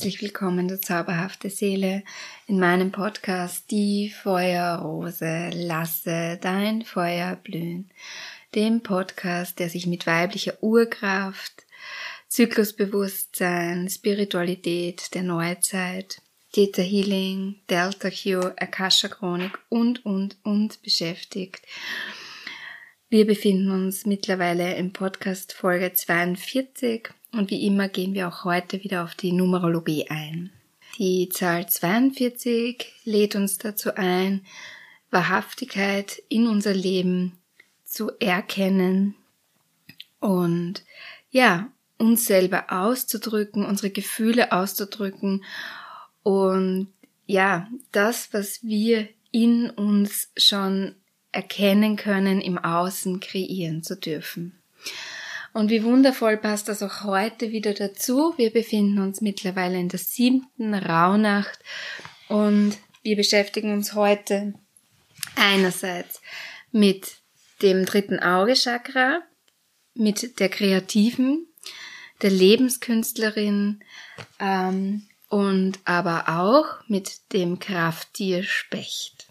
herzlich willkommen, du zauberhafte Seele, in meinem Podcast Die Feuerrose. Lasse dein Feuer blühen. Dem Podcast, der sich mit weiblicher Urkraft Zyklusbewusstsein, Spiritualität der Neuzeit, Theta Healing, Delta Q, Akasha Chronik und, und, und beschäftigt. Wir befinden uns mittlerweile im Podcast Folge 42 und wie immer gehen wir auch heute wieder auf die Numerologie ein. Die Zahl 42 lädt uns dazu ein, Wahrhaftigkeit in unser Leben zu erkennen und ja, uns selber auszudrücken, unsere Gefühle auszudrücken und ja, das, was wir in uns schon erkennen können, im Außen kreieren zu dürfen. Und wie wundervoll passt das auch heute wieder dazu. Wir befinden uns mittlerweile in der siebten Rauhnacht und wir beschäftigen uns heute einerseits mit dem dritten Auge Chakra, mit der kreativen der Lebenskünstlerin ähm, und aber auch mit dem Krafttier Specht.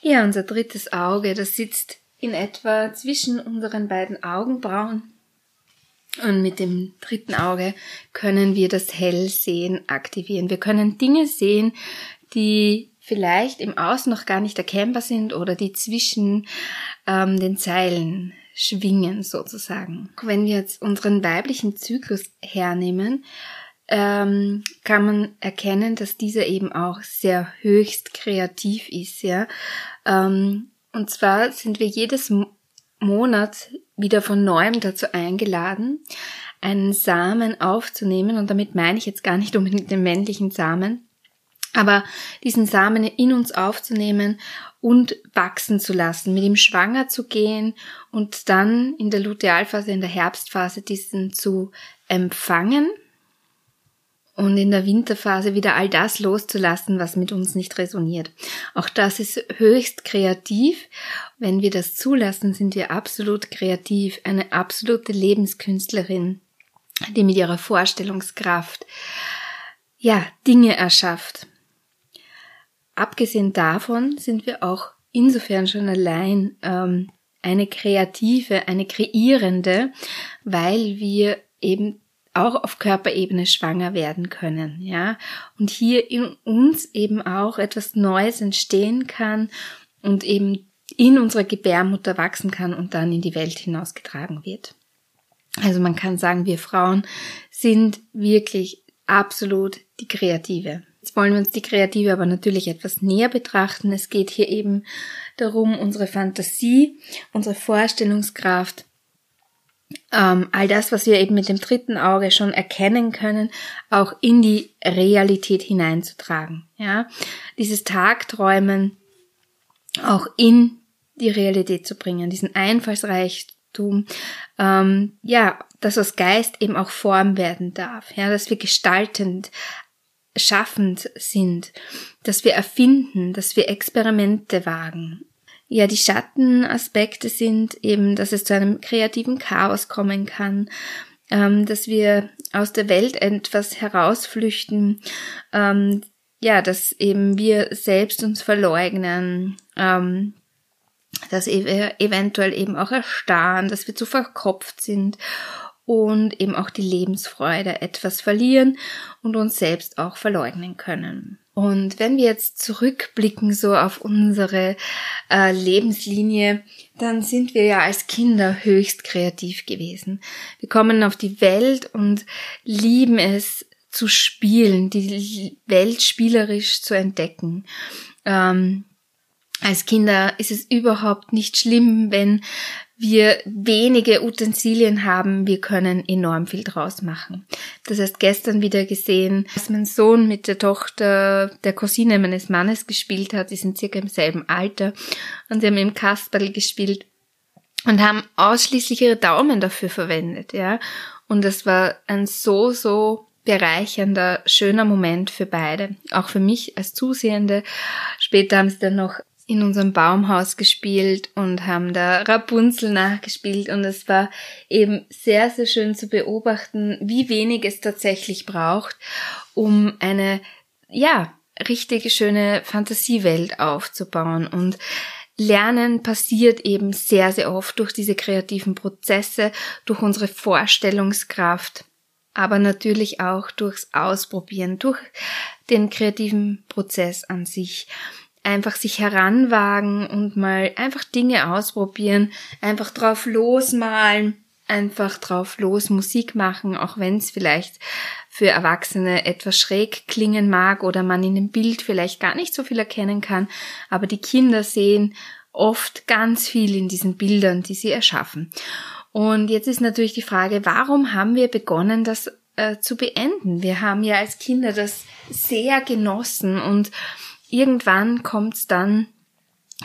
Ja, unser drittes Auge, das sitzt in etwa zwischen unseren beiden Augenbrauen. Und mit dem dritten Auge können wir das Hellsehen aktivieren. Wir können Dinge sehen, die vielleicht im Außen noch gar nicht erkennbar sind oder die zwischen ähm, den Zeilen schwingen sozusagen. Wenn wir jetzt unseren weiblichen Zyklus hernehmen, ähm, kann man erkennen, dass dieser eben auch sehr höchst kreativ ist, ja. Ähm, und zwar sind wir jedes Monat wieder von neuem dazu eingeladen, einen Samen aufzunehmen. Und damit meine ich jetzt gar nicht unbedingt den männlichen Samen, aber diesen Samen in uns aufzunehmen und wachsen zu lassen, mit ihm schwanger zu gehen und dann in der Lutealphase, in der Herbstphase diesen zu empfangen und in der Winterphase wieder all das loszulassen, was mit uns nicht resoniert. Auch das ist höchst kreativ. Wenn wir das zulassen, sind wir absolut kreativ, eine absolute Lebenskünstlerin, die mit ihrer Vorstellungskraft ja Dinge erschafft. Abgesehen davon sind wir auch insofern schon allein ähm, eine kreative, eine kreierende, weil wir eben auch auf Körperebene schwanger werden können, ja, und hier in uns eben auch etwas Neues entstehen kann und eben in unserer Gebärmutter wachsen kann und dann in die Welt hinausgetragen wird. Also man kann sagen, wir Frauen sind wirklich absolut die Kreative. Jetzt wollen wir uns die Kreative aber natürlich etwas näher betrachten. Es geht hier eben darum, unsere Fantasie, unsere Vorstellungskraft, ähm, all das, was wir eben mit dem dritten Auge schon erkennen können, auch in die Realität hineinzutragen. Ja, dieses Tagträumen auch in die Realität zu bringen, diesen Einfallsreichtum, ähm, ja, dass das Geist eben auch Form werden darf, ja, dass wir gestaltend schaffend sind, dass wir erfinden, dass wir Experimente wagen. Ja, die Schattenaspekte sind eben, dass es zu einem kreativen Chaos kommen kann, ähm, dass wir aus der Welt etwas herausflüchten, ähm, ja, dass eben wir selbst uns verleugnen, ähm, dass wir eventuell eben auch erstarren, dass wir zu verkopft sind und eben auch die Lebensfreude etwas verlieren und uns selbst auch verleugnen können. Und wenn wir jetzt zurückblicken so auf unsere äh, Lebenslinie, dann sind wir ja als Kinder höchst kreativ gewesen. Wir kommen auf die Welt und lieben es zu spielen, die Welt spielerisch zu entdecken. Ähm, als Kinder ist es überhaupt nicht schlimm, wenn wir wenige Utensilien haben, wir können enorm viel draus machen. Das heißt, gestern wieder gesehen, dass mein Sohn mit der Tochter der Cousine meines Mannes gespielt hat, die sind circa im selben Alter und sie haben im Kasperl gespielt und haben ausschließlich ihre Daumen dafür verwendet, ja. Und das war ein so, so bereichernder, schöner Moment für beide. Auch für mich als Zusehende. Später haben sie dann noch in unserem Baumhaus gespielt und haben da Rapunzel nachgespielt. Und es war eben sehr, sehr schön zu beobachten, wie wenig es tatsächlich braucht, um eine, ja, richtig schöne Fantasiewelt aufzubauen. Und Lernen passiert eben sehr, sehr oft durch diese kreativen Prozesse, durch unsere Vorstellungskraft, aber natürlich auch durchs Ausprobieren, durch den kreativen Prozess an sich einfach sich heranwagen und mal einfach Dinge ausprobieren, einfach drauf losmalen, einfach drauf los Musik machen, auch wenn es vielleicht für Erwachsene etwas schräg klingen mag oder man in dem Bild vielleicht gar nicht so viel erkennen kann, aber die Kinder sehen oft ganz viel in diesen Bildern, die sie erschaffen. Und jetzt ist natürlich die Frage, warum haben wir begonnen, das äh, zu beenden? Wir haben ja als Kinder das sehr genossen und irgendwann kommt es dann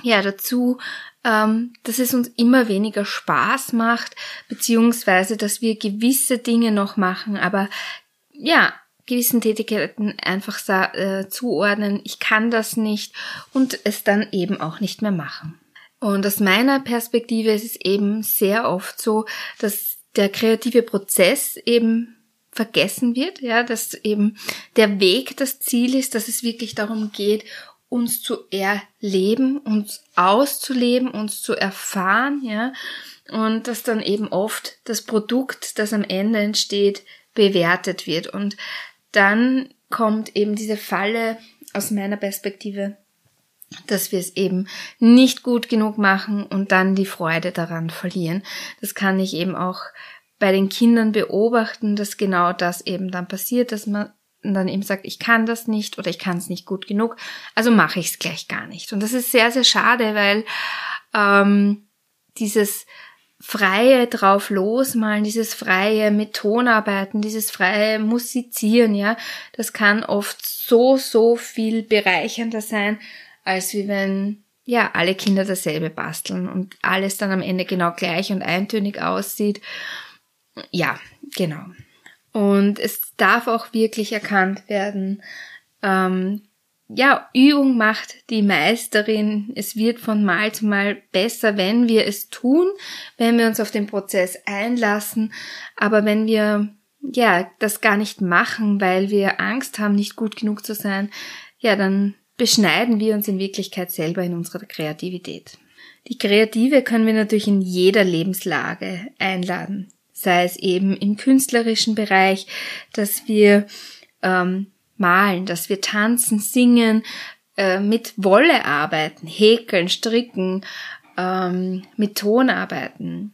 ja dazu, ähm, dass es uns immer weniger Spaß macht, beziehungsweise dass wir gewisse Dinge noch machen, aber ja, gewissen Tätigkeiten einfach äh, zuordnen, ich kann das nicht und es dann eben auch nicht mehr machen. Und aus meiner Perspektive ist es eben sehr oft so, dass der kreative Prozess eben vergessen wird, ja, dass eben der Weg das Ziel ist, dass es wirklich darum geht, uns zu erleben, uns auszuleben, uns zu erfahren, ja, und dass dann eben oft das Produkt, das am Ende entsteht, bewertet wird und dann kommt eben diese Falle aus meiner Perspektive, dass wir es eben nicht gut genug machen und dann die Freude daran verlieren. Das kann ich eben auch bei den Kindern beobachten, dass genau das eben dann passiert, dass man dann eben sagt, ich kann das nicht oder ich kann es nicht gut genug, also mache ich es gleich gar nicht. Und das ist sehr, sehr schade, weil ähm, dieses freie drauf losmalen, dieses freie mit Tonarbeiten, dieses freie Musizieren, ja, das kann oft so, so viel bereichernder sein, als wie wenn ja alle Kinder dasselbe basteln und alles dann am Ende genau gleich und eintönig aussieht. Ja, genau. Und es darf auch wirklich erkannt werden, ähm, ja, Übung macht die Meisterin. Es wird von Mal zu Mal besser, wenn wir es tun, wenn wir uns auf den Prozess einlassen. Aber wenn wir, ja, das gar nicht machen, weil wir Angst haben, nicht gut genug zu sein, ja, dann beschneiden wir uns in Wirklichkeit selber in unserer Kreativität. Die Kreative können wir natürlich in jeder Lebenslage einladen sei es eben im künstlerischen Bereich, dass wir ähm, malen, dass wir tanzen, singen, äh, mit Wolle arbeiten, häkeln, stricken, ähm, mit Ton arbeiten.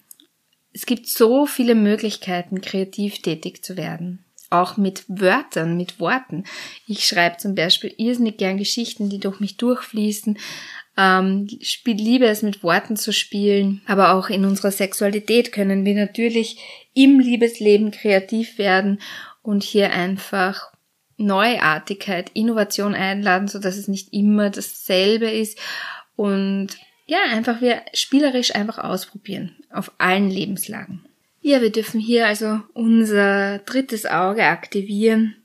Es gibt so viele Möglichkeiten, kreativ tätig zu werden. Auch mit Wörtern, mit Worten. Ich schreibe zum Beispiel irrsinnig gern Geschichten, die durch mich durchfließen ähm, liebe es mit Worten zu spielen, aber auch in unserer Sexualität können wir natürlich im Liebesleben kreativ werden und hier einfach Neuartigkeit, Innovation einladen, so dass es nicht immer dasselbe ist. Und ja, einfach wir spielerisch einfach ausprobieren auf allen Lebenslagen. Ja, wir dürfen hier also unser drittes Auge aktivieren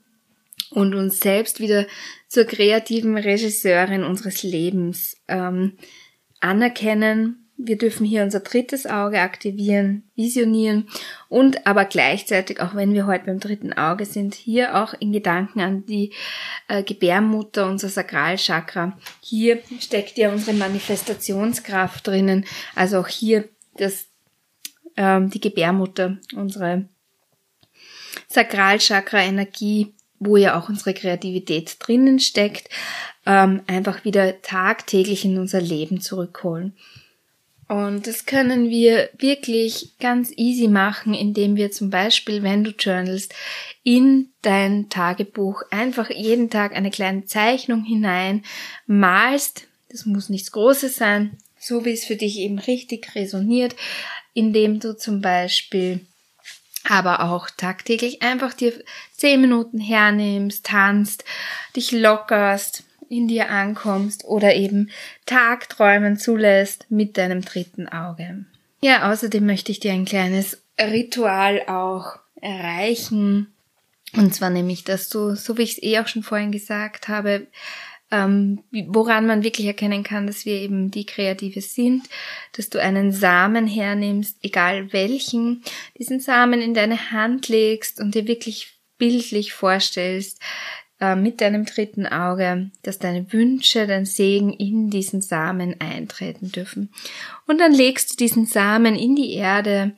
und uns selbst wieder zur kreativen Regisseurin unseres Lebens ähm, anerkennen. Wir dürfen hier unser drittes Auge aktivieren, visionieren und aber gleichzeitig, auch wenn wir heute beim dritten Auge sind, hier auch in Gedanken an die äh, Gebärmutter, unser Sakralchakra. Hier steckt ja unsere Manifestationskraft drinnen. Also auch hier das, ähm, die Gebärmutter, unsere Sakralchakra-Energie wo ja auch unsere Kreativität drinnen steckt, ähm, einfach wieder tagtäglich in unser Leben zurückholen. Und das können wir wirklich ganz easy machen, indem wir zum Beispiel, wenn du journalst, in dein Tagebuch einfach jeden Tag eine kleine Zeichnung hinein malst. Das muss nichts Großes sein, so wie es für dich eben richtig resoniert, indem du zum Beispiel aber auch tagtäglich einfach dir zehn Minuten hernimmst, tanzt, dich lockerst, in dir ankommst oder eben Tagträumen zulässt mit deinem dritten Auge. Ja, außerdem möchte ich dir ein kleines Ritual auch erreichen Und zwar nämlich, dass du, so wie ich es eh auch schon vorhin gesagt habe, ähm, woran man wirklich erkennen kann, dass wir eben die Kreative sind, dass du einen Samen hernimmst, egal welchen, diesen Samen in deine Hand legst und dir wirklich bildlich vorstellst, äh, mit deinem dritten Auge, dass deine Wünsche, dein Segen in diesen Samen eintreten dürfen. Und dann legst du diesen Samen in die Erde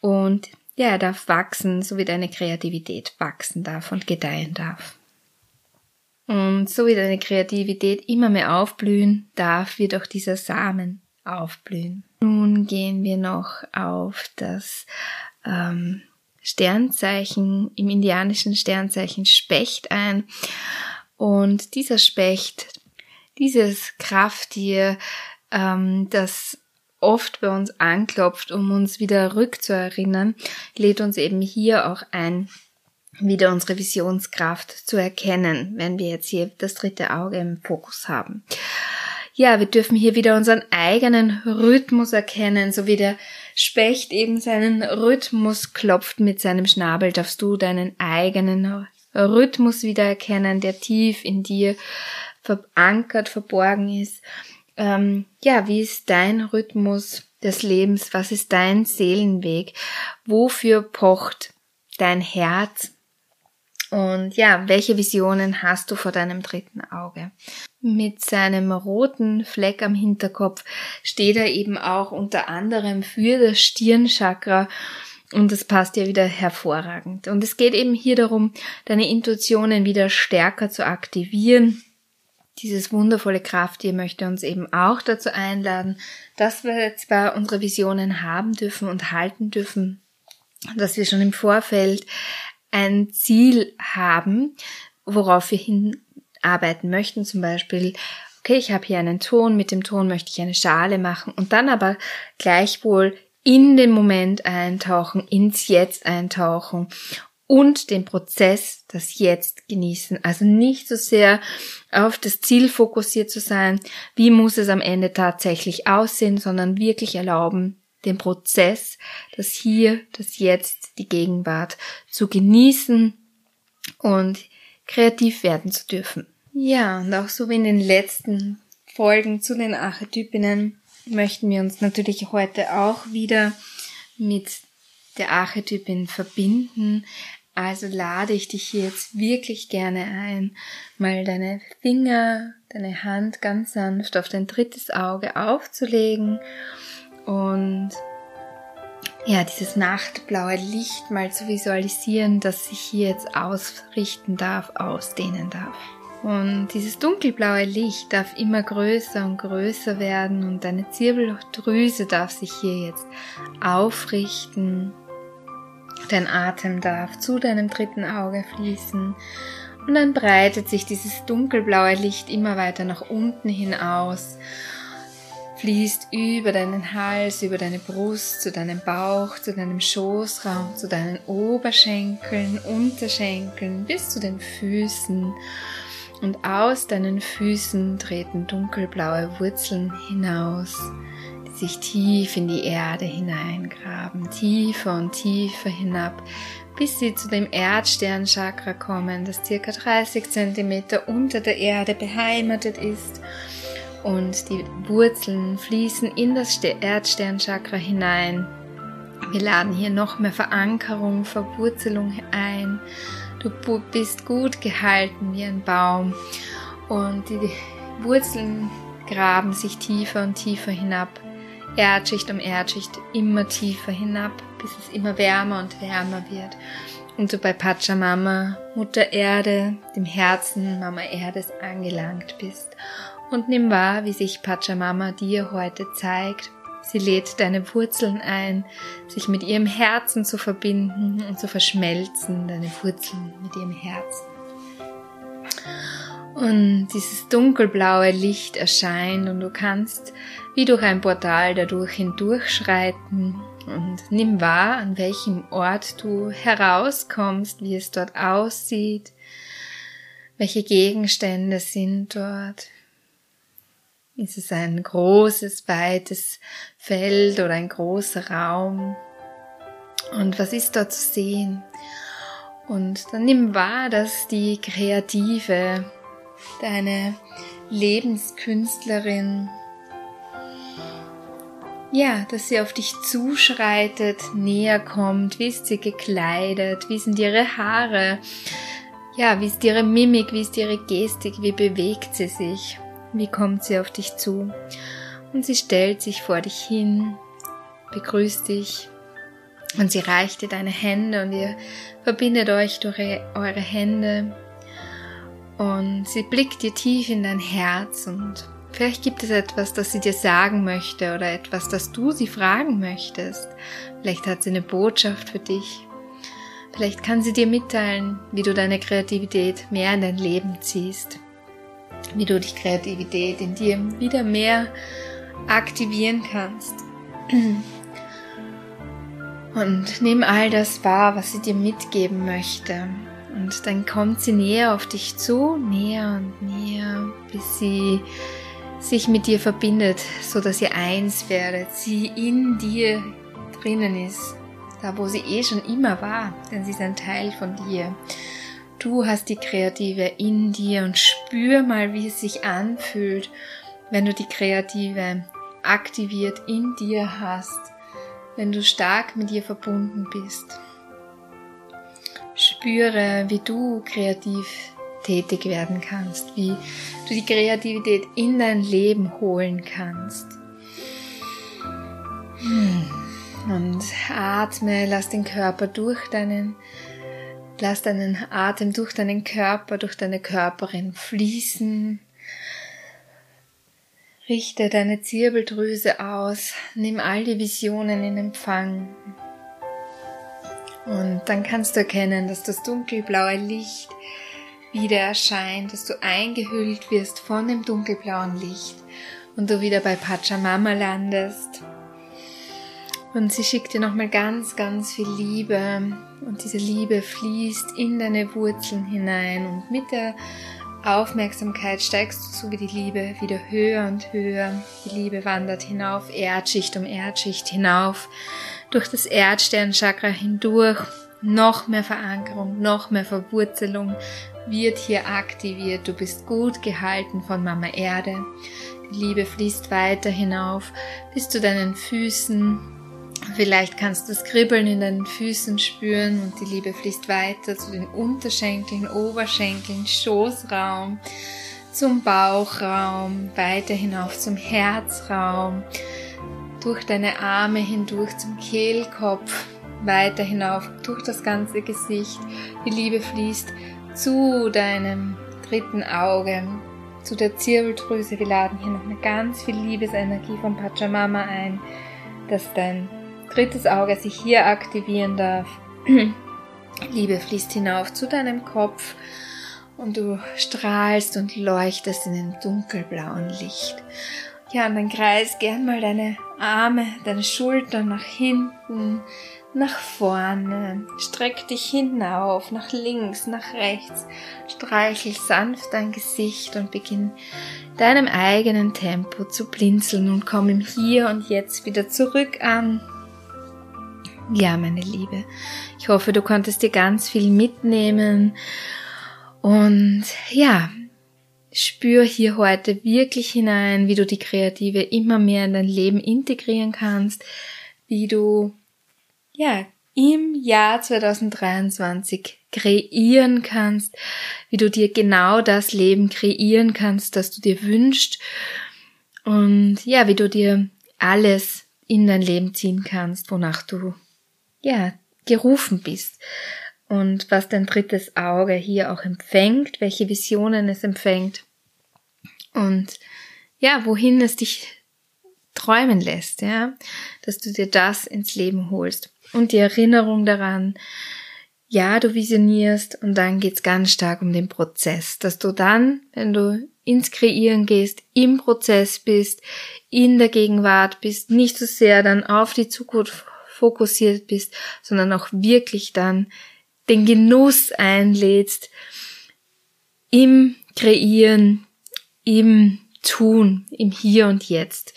und ja, er darf wachsen, so wie deine Kreativität wachsen darf und gedeihen darf. Und so wie deine Kreativität immer mehr aufblühen darf, wird auch dieser Samen aufblühen. Nun gehen wir noch auf das ähm, Sternzeichen, im indianischen Sternzeichen Specht ein. Und dieser Specht, dieses Krafttier, ähm, das oft bei uns anklopft, um uns wieder rückzuerinnern, lädt uns eben hier auch ein, wieder unsere Visionskraft zu erkennen, wenn wir jetzt hier das dritte Auge im Fokus haben. Ja, wir dürfen hier wieder unseren eigenen Rhythmus erkennen, so wie der Specht eben seinen Rhythmus klopft mit seinem Schnabel, darfst du deinen eigenen Rhythmus wieder erkennen, der tief in dir verankert, verborgen ist. Ähm, ja, wie ist dein Rhythmus des Lebens? Was ist dein Seelenweg? Wofür pocht dein Herz? Und ja, welche Visionen hast du vor deinem dritten Auge? Mit seinem roten Fleck am Hinterkopf steht er eben auch unter anderem für das Stirnchakra und das passt ja wieder hervorragend. Und es geht eben hier darum, deine Intuitionen wieder stärker zu aktivieren. Dieses wundervolle Krafttier möchte uns eben auch dazu einladen, dass wir zwar unsere Visionen haben dürfen und halten dürfen, dass wir schon im Vorfeld ein Ziel haben, worauf wir hinarbeiten möchten, zum Beispiel, okay, ich habe hier einen Ton, mit dem Ton möchte ich eine Schale machen und dann aber gleichwohl in den Moment eintauchen, ins Jetzt eintauchen und den Prozess, das Jetzt genießen. Also nicht so sehr auf das Ziel fokussiert zu sein, wie muss es am Ende tatsächlich aussehen, sondern wirklich erlauben, den Prozess, das Hier, das Jetzt, die Gegenwart zu genießen und kreativ werden zu dürfen. Ja, und auch so wie in den letzten Folgen zu den Archetypinnen möchten wir uns natürlich heute auch wieder mit der Archetypin verbinden. Also lade ich dich hier jetzt wirklich gerne ein, mal deine Finger, deine Hand ganz sanft auf dein drittes Auge aufzulegen und ja, dieses nachtblaue Licht mal zu visualisieren, das sich hier jetzt ausrichten darf, ausdehnen darf. Und dieses dunkelblaue Licht darf immer größer und größer werden und deine Zirbeldrüse darf sich hier jetzt aufrichten. Dein Atem darf zu deinem dritten Auge fließen und dann breitet sich dieses dunkelblaue Licht immer weiter nach unten hinaus fließt über deinen Hals, über deine Brust, zu deinem Bauch, zu deinem Schoßraum, zu deinen Oberschenkeln, Unterschenkeln, bis zu den Füßen. Und aus deinen Füßen treten dunkelblaue Wurzeln hinaus, die sich tief in die Erde hineingraben, tiefer und tiefer hinab, bis sie zu dem Erdsternchakra kommen, das circa 30 Zentimeter unter der Erde beheimatet ist und die Wurzeln fließen in das Erdsternchakra hinein. Wir laden hier noch mehr Verankerung, Verwurzelung ein. Du bist gut gehalten wie ein Baum und die Wurzeln graben sich tiefer und tiefer hinab. Erdschicht um Erdschicht immer tiefer hinab, bis es immer wärmer und wärmer wird. Und du bei Pachamama, Mutter Erde, dem Herzen Mama Erdes angelangt bist und nimm wahr, wie sich Pachamama dir heute zeigt. Sie lädt deine Wurzeln ein, sich mit ihrem Herzen zu verbinden und zu verschmelzen, deine Wurzeln mit ihrem Herzen. Und dieses dunkelblaue Licht erscheint und du kannst wie durch ein Portal dadurch hindurchschreiten und nimm wahr, an welchem Ort du herauskommst, wie es dort aussieht, welche Gegenstände sind dort, ist es ein großes, weites Feld oder ein großer Raum? Und was ist dort zu sehen? Und dann nimm wahr, dass die Kreative, deine Lebenskünstlerin, ja, dass sie auf dich zuschreitet, näher kommt, wie ist sie gekleidet, wie sind ihre Haare, ja, wie ist ihre Mimik, wie ist ihre Gestik, wie bewegt sie sich, wie kommt sie auf dich zu. Und sie stellt sich vor dich hin, begrüßt dich und sie reicht dir deine Hände und ihr verbindet euch durch eure Hände und sie blickt dir tief in dein Herz und Vielleicht gibt es etwas, das sie dir sagen möchte oder etwas, das du sie fragen möchtest. Vielleicht hat sie eine Botschaft für dich. Vielleicht kann sie dir mitteilen, wie du deine Kreativität mehr in dein Leben ziehst. Wie du die Kreativität in dir wieder mehr aktivieren kannst. Und nimm all das wahr, was sie dir mitgeben möchte. Und dann kommt sie näher auf dich zu, näher und näher, bis sie sich mit dir verbindet, so dass ihr eins werdet, sie in dir drinnen ist, da wo sie eh schon immer war, denn sie ist ein Teil von dir. Du hast die Kreative in dir und spür mal, wie es sich anfühlt, wenn du die Kreative aktiviert in dir hast, wenn du stark mit ihr verbunden bist. Spüre, wie du kreativ tätig werden kannst, wie du die Kreativität in dein Leben holen kannst. Hm. Und atme, lass den Körper durch deinen, lass deinen Atem durch deinen Körper, durch deine Körperin fließen. Richte deine Zirbeldrüse aus, nimm all die Visionen in Empfang. Und dann kannst du erkennen, dass das dunkelblaue Licht wieder erscheint, dass du eingehüllt wirst von dem dunkelblauen Licht und du wieder bei Pachamama landest. Und sie schickt dir nochmal ganz, ganz viel Liebe und diese Liebe fließt in deine Wurzeln hinein und mit der Aufmerksamkeit steigst du so wie die Liebe wieder höher und höher. Die Liebe wandert hinauf, Erdschicht um Erdschicht hinauf, durch das Erdsternchakra hindurch. Noch mehr Verankerung, noch mehr Verwurzelung, wird hier aktiviert. Du bist gut gehalten von Mama Erde. Die Liebe fließt weiter hinauf bis zu deinen Füßen. Vielleicht kannst du das Kribbeln in deinen Füßen spüren und die Liebe fließt weiter zu den Unterschenkeln, Oberschenkeln, Schoßraum, zum Bauchraum, weiter hinauf zum Herzraum, durch deine Arme hindurch zum Kehlkopf, weiter hinauf durch das ganze Gesicht. Die Liebe fließt zu deinem dritten Auge, zu der Zirbeldrüse. Wir laden hier noch eine ganz viel Liebesenergie von Pachamama ein, dass dein drittes Auge sich hier aktivieren darf. Liebe fließt hinauf zu deinem Kopf und du strahlst und leuchtest in dem dunkelblauen Licht. Ja, und dann kreis gern mal deine Arme, deine Schultern nach hinten, nach vorne, streck dich hinauf, nach links, nach rechts, streichel sanft dein Gesicht und beginn deinem eigenen Tempo zu blinzeln und komm im Hier und Jetzt wieder zurück an. Ja, meine Liebe, ich hoffe, du konntest dir ganz viel mitnehmen. Und ja, spür hier heute wirklich hinein, wie du die Kreative immer mehr in dein Leben integrieren kannst, wie du ja, im Jahr 2023 kreieren kannst, wie du dir genau das Leben kreieren kannst, das du dir wünschst. Und ja, wie du dir alles in dein Leben ziehen kannst, wonach du ja gerufen bist. Und was dein drittes Auge hier auch empfängt, welche Visionen es empfängt. Und ja, wohin es dich träumen lässt, ja, dass du dir das ins Leben holst. Und die Erinnerung daran, ja, du visionierst und dann geht's ganz stark um den Prozess, dass du dann, wenn du ins Kreieren gehst, im Prozess bist, in der Gegenwart bist, nicht so sehr dann auf die Zukunft fokussiert bist, sondern auch wirklich dann den Genuss einlädst im Kreieren, im Tun, im Hier und Jetzt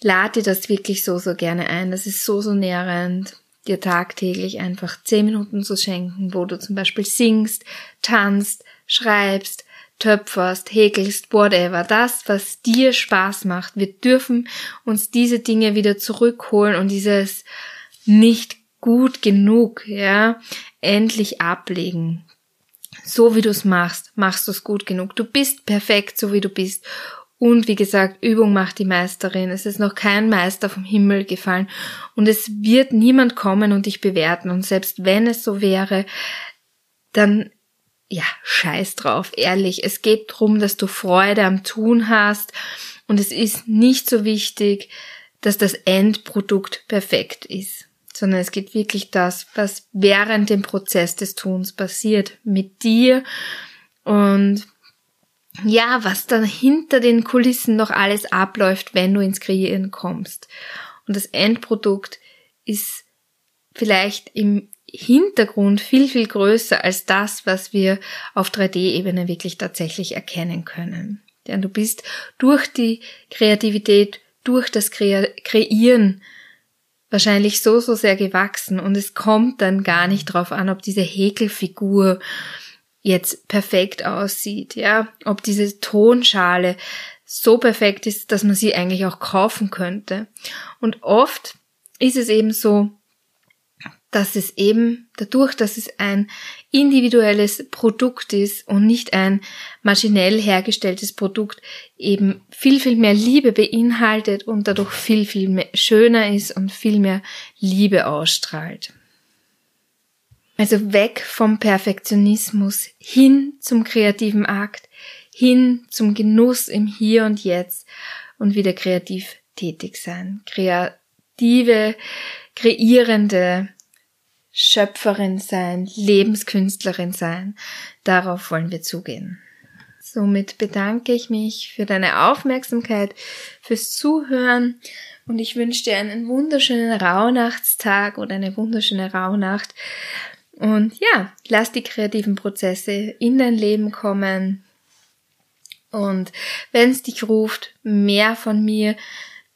lade das wirklich so, so gerne ein. Das ist so, so nährend. dir tagtäglich einfach zehn Minuten zu schenken, wo du zum Beispiel singst, tanzt, schreibst, töpferst, häkelst, whatever. Das, was dir Spaß macht. Wir dürfen uns diese Dinge wieder zurückholen und dieses nicht gut genug, ja, endlich ablegen. So wie du es machst, machst du es gut genug. Du bist perfekt, so wie du bist. Und wie gesagt, Übung macht die Meisterin. Es ist noch kein Meister vom Himmel gefallen. Und es wird niemand kommen und dich bewerten. Und selbst wenn es so wäre, dann, ja, scheiß drauf, ehrlich. Es geht drum, dass du Freude am Tun hast. Und es ist nicht so wichtig, dass das Endprodukt perfekt ist sondern es geht wirklich das, was während dem Prozess des Tuns passiert mit dir und ja, was dann hinter den Kulissen noch alles abläuft, wenn du ins Kreieren kommst. Und das Endprodukt ist vielleicht im Hintergrund viel, viel größer als das, was wir auf 3D-Ebene wirklich tatsächlich erkennen können. Denn du bist durch die Kreativität, durch das Kreieren wahrscheinlich so, so sehr gewachsen und es kommt dann gar nicht drauf an, ob diese Häkelfigur jetzt perfekt aussieht, ja, ob diese Tonschale so perfekt ist, dass man sie eigentlich auch kaufen könnte. Und oft ist es eben so, dass es eben dadurch, dass es ein individuelles Produkt ist und nicht ein maschinell hergestelltes Produkt, eben viel, viel mehr Liebe beinhaltet und dadurch viel, viel mehr schöner ist und viel mehr Liebe ausstrahlt. Also weg vom Perfektionismus hin zum kreativen Akt, hin zum Genuss im Hier und Jetzt und wieder kreativ tätig sein. Kreative, kreierende Schöpferin sein, Lebenskünstlerin sein. Darauf wollen wir zugehen. Somit bedanke ich mich für deine Aufmerksamkeit, fürs Zuhören und ich wünsche dir einen wunderschönen Rauhnachtstag oder eine wunderschöne Rauhnacht. Und ja, lass die kreativen Prozesse in dein Leben kommen. Und wenn es dich ruft, mehr von mir,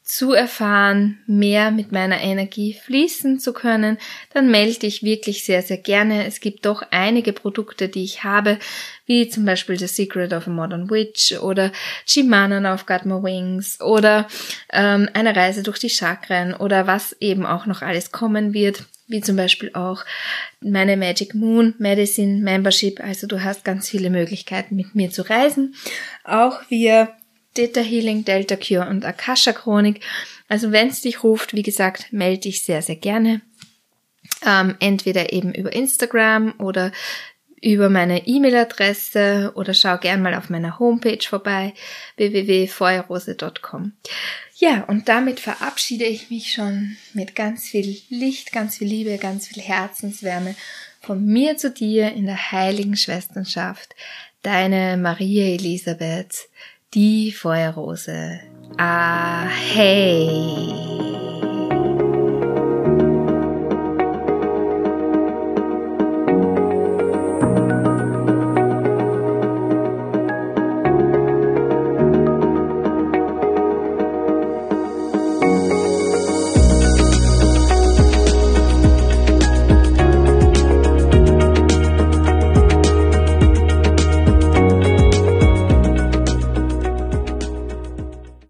zu erfahren, mehr mit meiner Energie fließen zu können, dann melde dich wirklich sehr, sehr gerne. Es gibt doch einige Produkte, die ich habe, wie zum Beispiel The Secret of a Modern Witch oder Chimanan of Got My Wings oder ähm, eine Reise durch die Chakren oder was eben auch noch alles kommen wird, wie zum Beispiel auch meine Magic Moon Medicine Membership. Also du hast ganz viele Möglichkeiten mit mir zu reisen. Auch wir Theta Healing, Delta Cure und Akasha Chronik. Also wenn es dich ruft, wie gesagt, melde dich sehr, sehr gerne. Ähm, entweder eben über Instagram oder über meine E-Mail-Adresse oder schau gern mal auf meiner Homepage vorbei, www.feuerrose.com. Ja, und damit verabschiede ich mich schon mit ganz viel Licht, ganz viel Liebe, ganz viel Herzenswärme von mir zu dir in der heiligen Schwesternschaft. Deine Maria Elisabeth die Feuerrose. Ah, hey.